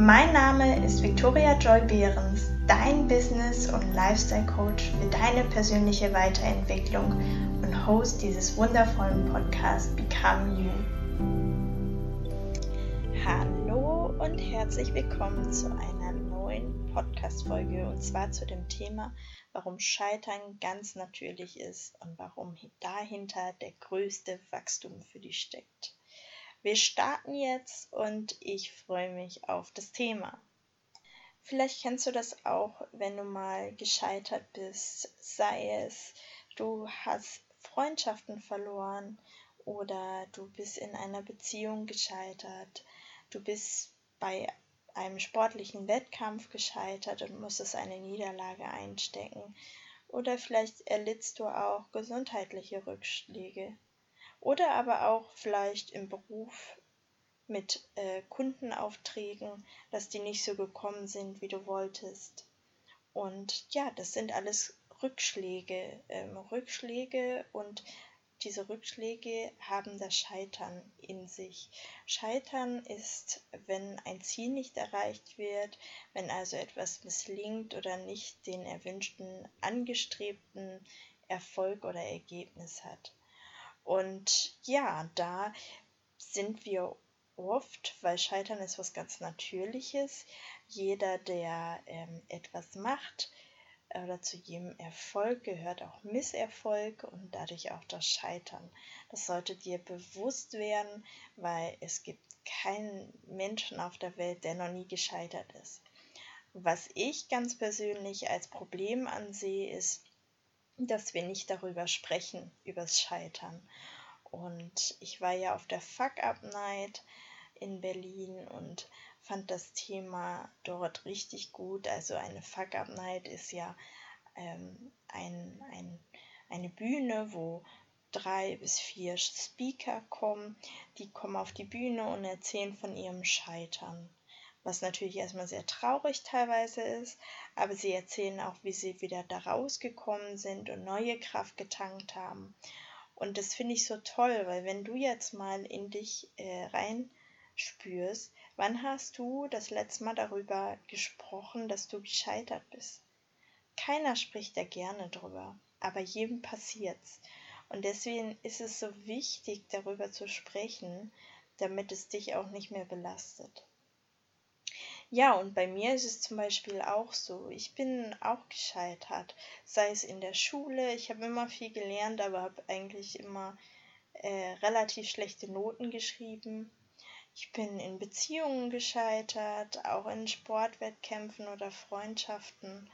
Mein Name ist Victoria Joy Behrens, dein Business- und Lifestyle-Coach für deine persönliche Weiterentwicklung und Host dieses wundervollen Podcasts Become You. Hallo und herzlich willkommen zu einer neuen Podcast-Folge und zwar zu dem Thema, warum Scheitern ganz natürlich ist und warum dahinter der größte Wachstum für dich steckt. Wir starten jetzt und ich freue mich auf das Thema. Vielleicht kennst du das auch, wenn du mal gescheitert bist, sei es du hast Freundschaften verloren oder du bist in einer Beziehung gescheitert, du bist bei einem sportlichen Wettkampf gescheitert und musstest eine Niederlage einstecken. Oder vielleicht erlittst du auch gesundheitliche Rückschläge oder aber auch vielleicht im Beruf mit äh, Kundenaufträgen, dass die nicht so gekommen sind, wie du wolltest. Und ja, das sind alles Rückschläge, ähm, Rückschläge und diese Rückschläge haben das Scheitern in sich. Scheitern ist, wenn ein Ziel nicht erreicht wird, wenn also etwas misslingt oder nicht den erwünschten, angestrebten Erfolg oder Ergebnis hat. Und ja, da sind wir oft, weil Scheitern ist was ganz Natürliches. Jeder, der ähm, etwas macht oder zu jedem Erfolg gehört auch Misserfolg und dadurch auch das Scheitern. Das sollte dir bewusst werden, weil es gibt keinen Menschen auf der Welt, der noch nie gescheitert ist. Was ich ganz persönlich als Problem ansehe, ist, dass wir nicht darüber sprechen, übers Scheitern. Und ich war ja auf der Fuck Up Night in Berlin und fand das Thema dort richtig gut. Also eine Fuck Up Night ist ja ähm, ein, ein, eine Bühne, wo drei bis vier Speaker kommen. Die kommen auf die Bühne und erzählen von ihrem Scheitern was natürlich erstmal sehr traurig teilweise ist, aber sie erzählen auch, wie sie wieder da rausgekommen sind und neue Kraft getankt haben. Und das finde ich so toll, weil wenn du jetzt mal in dich äh, reinspürst, wann hast du das letzte Mal darüber gesprochen, dass du gescheitert bist? Keiner spricht da gerne drüber, aber jedem passiert's. Und deswegen ist es so wichtig, darüber zu sprechen, damit es dich auch nicht mehr belastet. Ja, und bei mir ist es zum Beispiel auch so. Ich bin auch gescheitert, sei es in der Schule. Ich habe immer viel gelernt, aber habe eigentlich immer äh, relativ schlechte Noten geschrieben. Ich bin in Beziehungen gescheitert, auch in Sportwettkämpfen oder Freundschaften.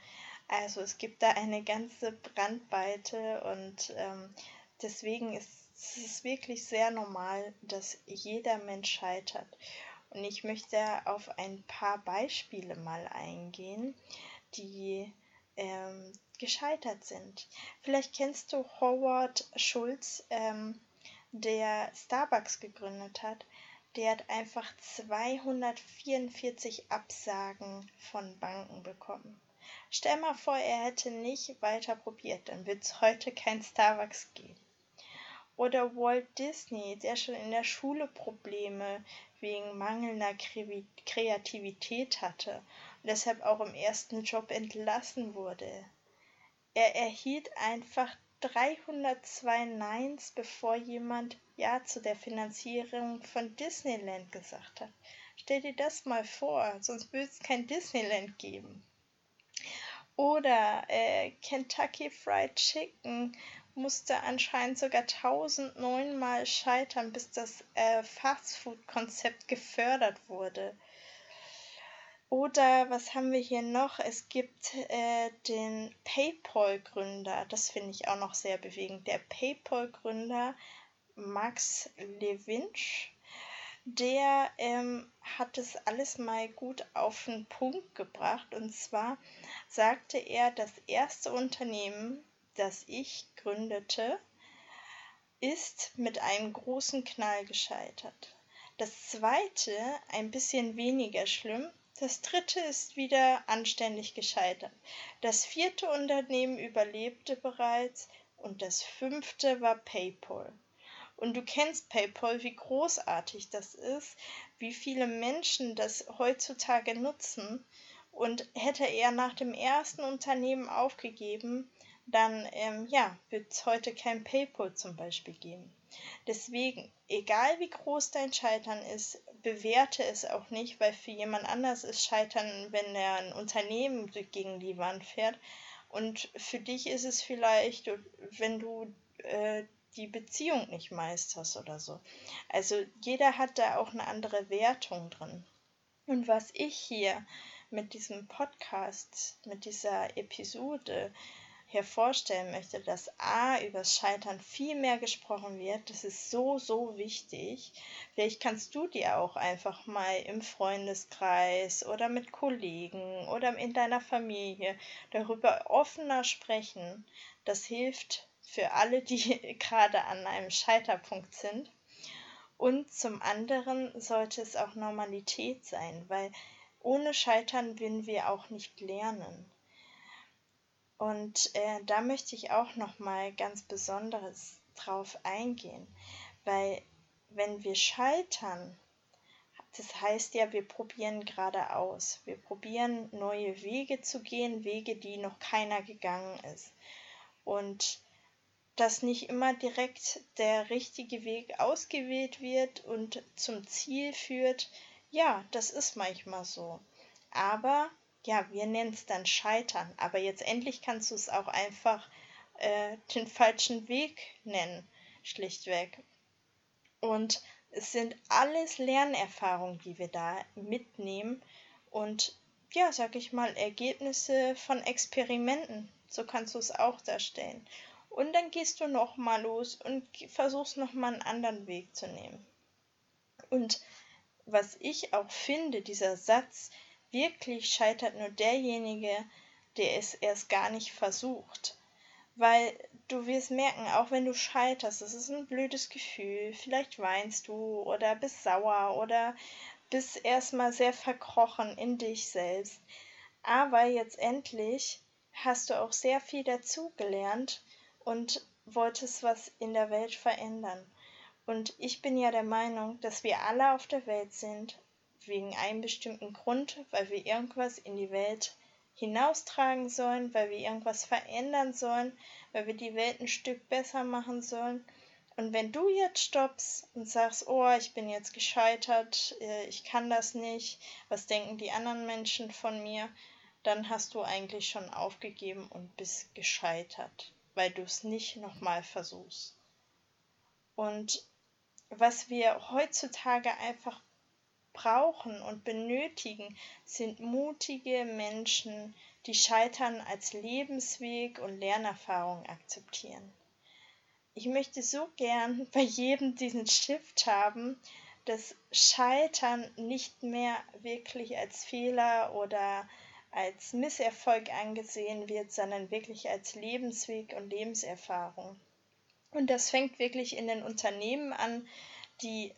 Also es gibt da eine ganze Brandweite und ähm, deswegen ist es wirklich sehr normal, dass jeder Mensch scheitert. Und ich möchte auf ein paar Beispiele mal eingehen, die ähm, gescheitert sind. Vielleicht kennst du Howard Schulz, ähm, der Starbucks gegründet hat. Der hat einfach 244 Absagen von Banken bekommen. Stell mal vor, er hätte nicht weiter probiert, dann wird es heute kein Starbucks geben. Oder Walt Disney, der schon in der Schule Probleme wegen mangelnder Kreativität hatte und deshalb auch im ersten Job entlassen wurde. Er erhielt einfach 302 Neins, bevor jemand Ja zu der Finanzierung von Disneyland gesagt hat. Stell dir das mal vor, sonst würde es kein Disneyland geben. Oder äh, Kentucky Fried Chicken musste anscheinend sogar 1009 Mal scheitern, bis das äh, Fastfood-Konzept gefördert wurde. Oder was haben wir hier noch? Es gibt äh, den PayPal-Gründer, das finde ich auch noch sehr bewegend. Der PayPal-Gründer Max Lewinsch, der ähm, hat es alles mal gut auf den Punkt gebracht. Und zwar sagte er, das erste Unternehmen, das ich gründete, ist mit einem großen Knall gescheitert. Das zweite ein bisschen weniger schlimm. Das dritte ist wieder anständig gescheitert. Das vierte Unternehmen überlebte bereits und das fünfte war PayPal. Und du kennst PayPal, wie großartig das ist, wie viele Menschen das heutzutage nutzen. Und hätte er nach dem ersten Unternehmen aufgegeben, dann ähm, ja, wird es heute kein PayPal zum Beispiel geben. Deswegen, egal wie groß dein Scheitern ist, bewerte es auch nicht, weil für jemand anders ist Scheitern, wenn er ein Unternehmen gegen die Wand fährt. Und für dich ist es vielleicht, wenn du äh, die Beziehung nicht meisterst oder so. Also jeder hat da auch eine andere Wertung drin. Und was ich hier mit diesem Podcast, mit dieser Episode hervorstellen möchte, dass A über das Scheitern viel mehr gesprochen wird. Das ist so, so wichtig. Vielleicht kannst du dir auch einfach mal im Freundeskreis oder mit Kollegen oder in deiner Familie darüber offener sprechen. Das hilft für alle, die gerade an einem Scheiterpunkt sind. Und zum anderen sollte es auch Normalität sein, weil ohne Scheitern würden wir auch nicht lernen. Und äh, da möchte ich auch noch mal ganz besonderes drauf eingehen, weil wenn wir scheitern, das heißt ja, wir probieren gerade aus. Wir probieren neue Wege zu gehen, Wege, die noch keiner gegangen ist. Und dass nicht immer direkt der richtige Weg ausgewählt wird und zum Ziel führt, ja, das ist manchmal so. Aber ja, wir nennen es dann Scheitern, aber jetzt endlich kannst du es auch einfach äh, den falschen Weg nennen, schlichtweg. Und es sind alles Lernerfahrungen, die wir da mitnehmen und ja, sag ich mal, Ergebnisse von Experimenten. So kannst du es auch darstellen. Und dann gehst du nochmal los und versuchst nochmal einen anderen Weg zu nehmen. Und was ich auch finde, dieser Satz, wirklich scheitert nur derjenige, der es erst gar nicht versucht. Weil du wirst merken, auch wenn du scheiterst, das ist ein blödes Gefühl. Vielleicht weinst du oder bist sauer oder bist erstmal sehr verkrochen in dich selbst. Aber jetzt endlich hast du auch sehr viel dazugelernt und wolltest was in der Welt verändern. Und ich bin ja der Meinung, dass wir alle auf der Welt sind, wegen einem bestimmten Grund, weil wir irgendwas in die Welt hinaustragen sollen, weil wir irgendwas verändern sollen, weil wir die Welt ein Stück besser machen sollen. Und wenn du jetzt stoppst und sagst, oh, ich bin jetzt gescheitert, äh, ich kann das nicht, was denken die anderen Menschen von mir, dann hast du eigentlich schon aufgegeben und bist gescheitert, weil du es nicht nochmal versuchst. Und was wir heutzutage einfach brauchen und benötigen, sind mutige Menschen, die Scheitern als Lebensweg und Lernerfahrung akzeptieren. Ich möchte so gern bei jedem diesen Shift haben, dass Scheitern nicht mehr wirklich als Fehler oder als Misserfolg angesehen wird, sondern wirklich als Lebensweg und Lebenserfahrung. Und das fängt wirklich in den Unternehmen an, die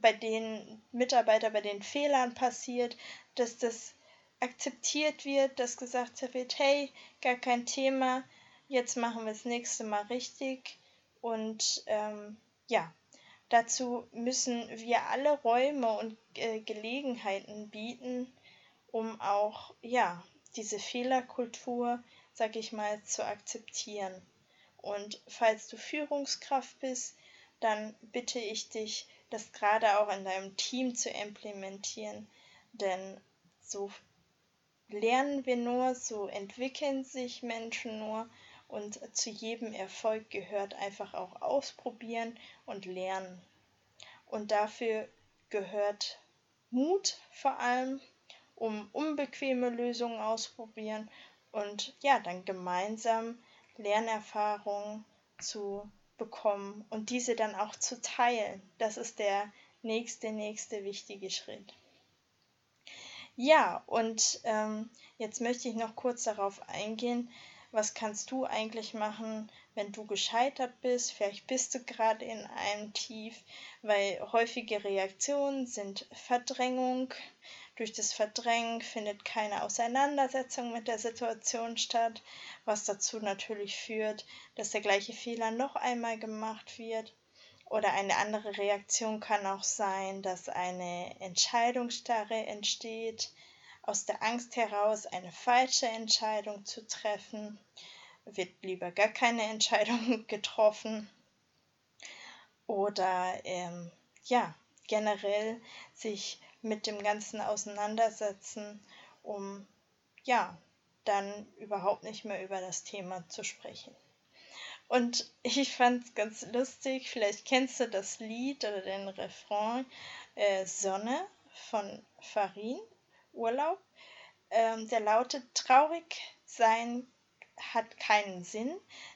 bei den Mitarbeitern, bei den Fehlern passiert, dass das akzeptiert wird, dass gesagt wird, hey, gar kein Thema, jetzt machen wir das nächste Mal richtig. Und ähm, ja, dazu müssen wir alle Räume und äh, Gelegenheiten bieten, um auch ja diese Fehlerkultur, sag ich mal, zu akzeptieren. Und falls du Führungskraft bist, dann bitte ich dich, das gerade auch in deinem Team zu implementieren. Denn so lernen wir nur, so entwickeln sich Menschen nur und zu jedem Erfolg gehört einfach auch ausprobieren und lernen. Und dafür gehört Mut vor allem, um unbequeme Lösungen ausprobieren und ja, dann gemeinsam Lernerfahrungen zu bekommen und diese dann auch zu teilen. Das ist der nächste, nächste wichtige Schritt. Ja, und ähm, jetzt möchte ich noch kurz darauf eingehen, was kannst du eigentlich machen, wenn du gescheitert bist? Vielleicht bist du gerade in einem Tief, weil häufige Reaktionen sind Verdrängung. Durch das Verdrängen findet keine Auseinandersetzung mit der Situation statt, was dazu natürlich führt, dass der gleiche Fehler noch einmal gemacht wird. Oder eine andere Reaktion kann auch sein, dass eine Entscheidungsstarre entsteht, aus der Angst heraus eine falsche Entscheidung zu treffen, wird lieber gar keine Entscheidung getroffen. Oder ähm, ja, generell sich mit dem Ganzen auseinandersetzen, um ja, dann überhaupt nicht mehr über das Thema zu sprechen. Und ich fand es ganz lustig, vielleicht kennst du das Lied oder den Refrain äh, Sonne von Farin, Urlaub. Ähm, der lautet, traurig sein hat keinen Sinn,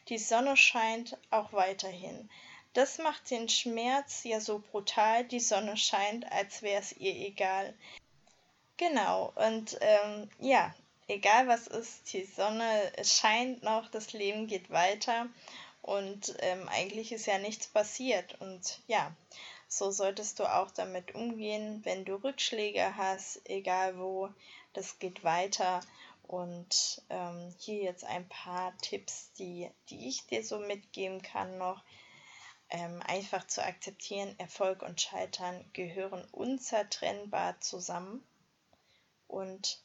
die Sonne scheint auch weiterhin. Das macht den Schmerz ja so brutal, die Sonne scheint, als wäre es ihr egal. Genau, und ähm, ja, egal was ist, die Sonne scheint noch, das Leben geht weiter und ähm, eigentlich ist ja nichts passiert. Und ja, so solltest du auch damit umgehen, wenn du Rückschläge hast, egal wo, das geht weiter. Und ähm, hier jetzt ein paar Tipps, die, die ich dir so mitgeben kann noch. Ähm, einfach zu akzeptieren, Erfolg und Scheitern gehören unzertrennbar zusammen. Und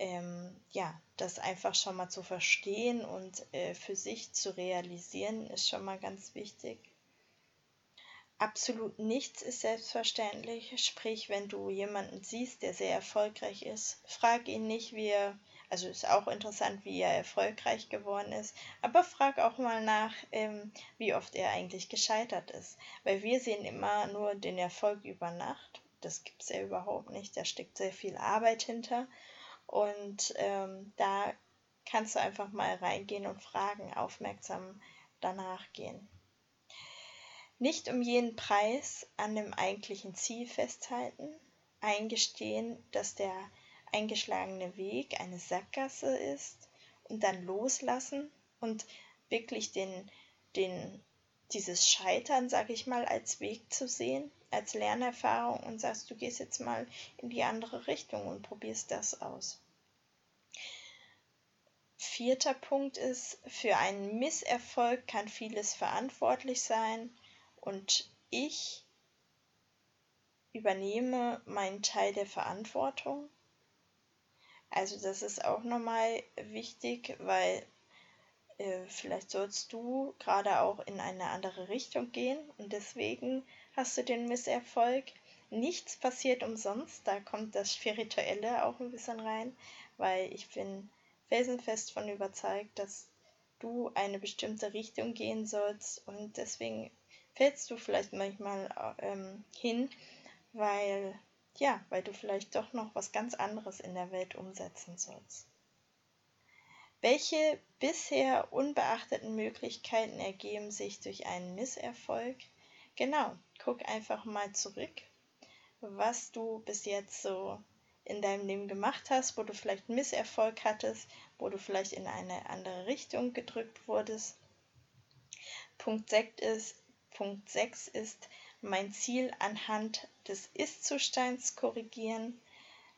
ähm, ja, das einfach schon mal zu verstehen und äh, für sich zu realisieren, ist schon mal ganz wichtig. Absolut nichts ist selbstverständlich. Sprich, wenn du jemanden siehst, der sehr erfolgreich ist, frag ihn nicht, wie er, also ist auch interessant, wie er erfolgreich geworden ist, aber frag auch mal nach, ähm, wie oft er eigentlich gescheitert ist. Weil wir sehen immer nur den Erfolg über Nacht. Das gibt es ja überhaupt nicht. Da steckt sehr viel Arbeit hinter. Und ähm, da kannst du einfach mal reingehen und fragen, aufmerksam danach gehen. Nicht um jeden Preis an dem eigentlichen Ziel festhalten, eingestehen, dass der eingeschlagene Weg eine Sackgasse ist und dann loslassen und wirklich den, den, dieses Scheitern, sage ich mal, als Weg zu sehen als Lernerfahrung und sagst, du gehst jetzt mal in die andere Richtung und probierst das aus. Vierter Punkt ist, für einen Misserfolg kann vieles verantwortlich sein und ich übernehme meinen Teil der Verantwortung. Also das ist auch nochmal wichtig, weil äh, vielleicht sollst du gerade auch in eine andere Richtung gehen und deswegen hast du den Misserfolg. Nichts passiert umsonst, da kommt das Spirituelle auch ein bisschen rein, weil ich bin felsenfest von überzeugt, dass du eine bestimmte Richtung gehen sollst und deswegen fällst du vielleicht manchmal ähm, hin, weil ja, weil du vielleicht doch noch was ganz anderes in der Welt umsetzen sollst. Welche bisher unbeachteten Möglichkeiten ergeben sich durch einen Misserfolg? Genau, guck einfach mal zurück, was du bis jetzt so in deinem Leben gemacht hast, wo du vielleicht Misserfolg hattest, wo du vielleicht in eine andere Richtung gedrückt wurdest. Punkt 6 ist, Punkt 6 ist mein Ziel anhand des Ist-Zustands korrigieren.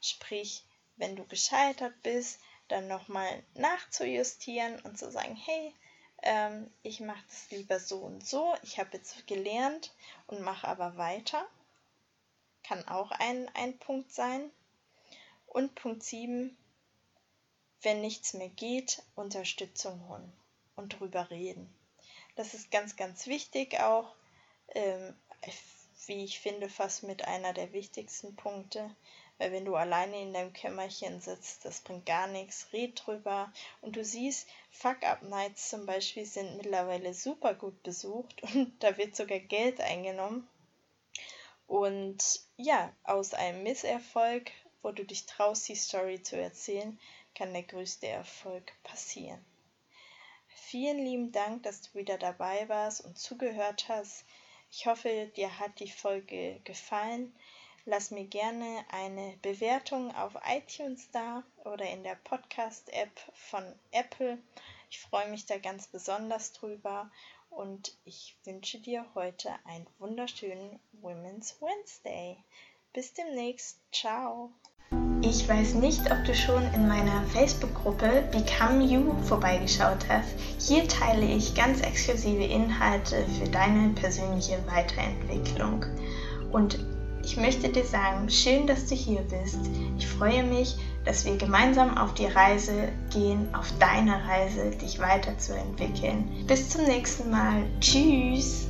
Sprich, wenn du gescheitert bist, dann nochmal nachzujustieren und zu sagen, hey, ähm, ich mache das lieber so und so, ich habe jetzt gelernt und mache aber weiter. Kann auch ein, ein Punkt sein. Und Punkt 7, wenn nichts mehr geht, Unterstützung holen und drüber reden. Das ist ganz, ganz wichtig auch, ähm, wie ich finde, fast mit einer der wichtigsten Punkte, weil wenn du alleine in deinem Kämmerchen sitzt, das bringt gar nichts, red drüber. Und du siehst, Fuck-Up-Nights zum Beispiel sind mittlerweile super gut besucht und da wird sogar Geld eingenommen. Und ja, aus einem Misserfolg, wo du dich traust, die Story zu erzählen, kann der größte Erfolg passieren. Vielen lieben Dank, dass du wieder dabei warst und zugehört hast. Ich hoffe, dir hat die Folge gefallen. Lass mir gerne eine Bewertung auf iTunes da oder in der Podcast-App von Apple. Ich freue mich da ganz besonders drüber und ich wünsche dir heute einen wunderschönen Women's Wednesday. Bis demnächst. Ciao. Ich weiß nicht, ob du schon in meiner Facebook-Gruppe Become You vorbeigeschaut hast. Hier teile ich ganz exklusive Inhalte für deine persönliche Weiterentwicklung. Und ich möchte dir sagen, schön, dass du hier bist. Ich freue mich, dass wir gemeinsam auf die Reise gehen, auf deine Reise, dich weiterzuentwickeln. Bis zum nächsten Mal. Tschüss.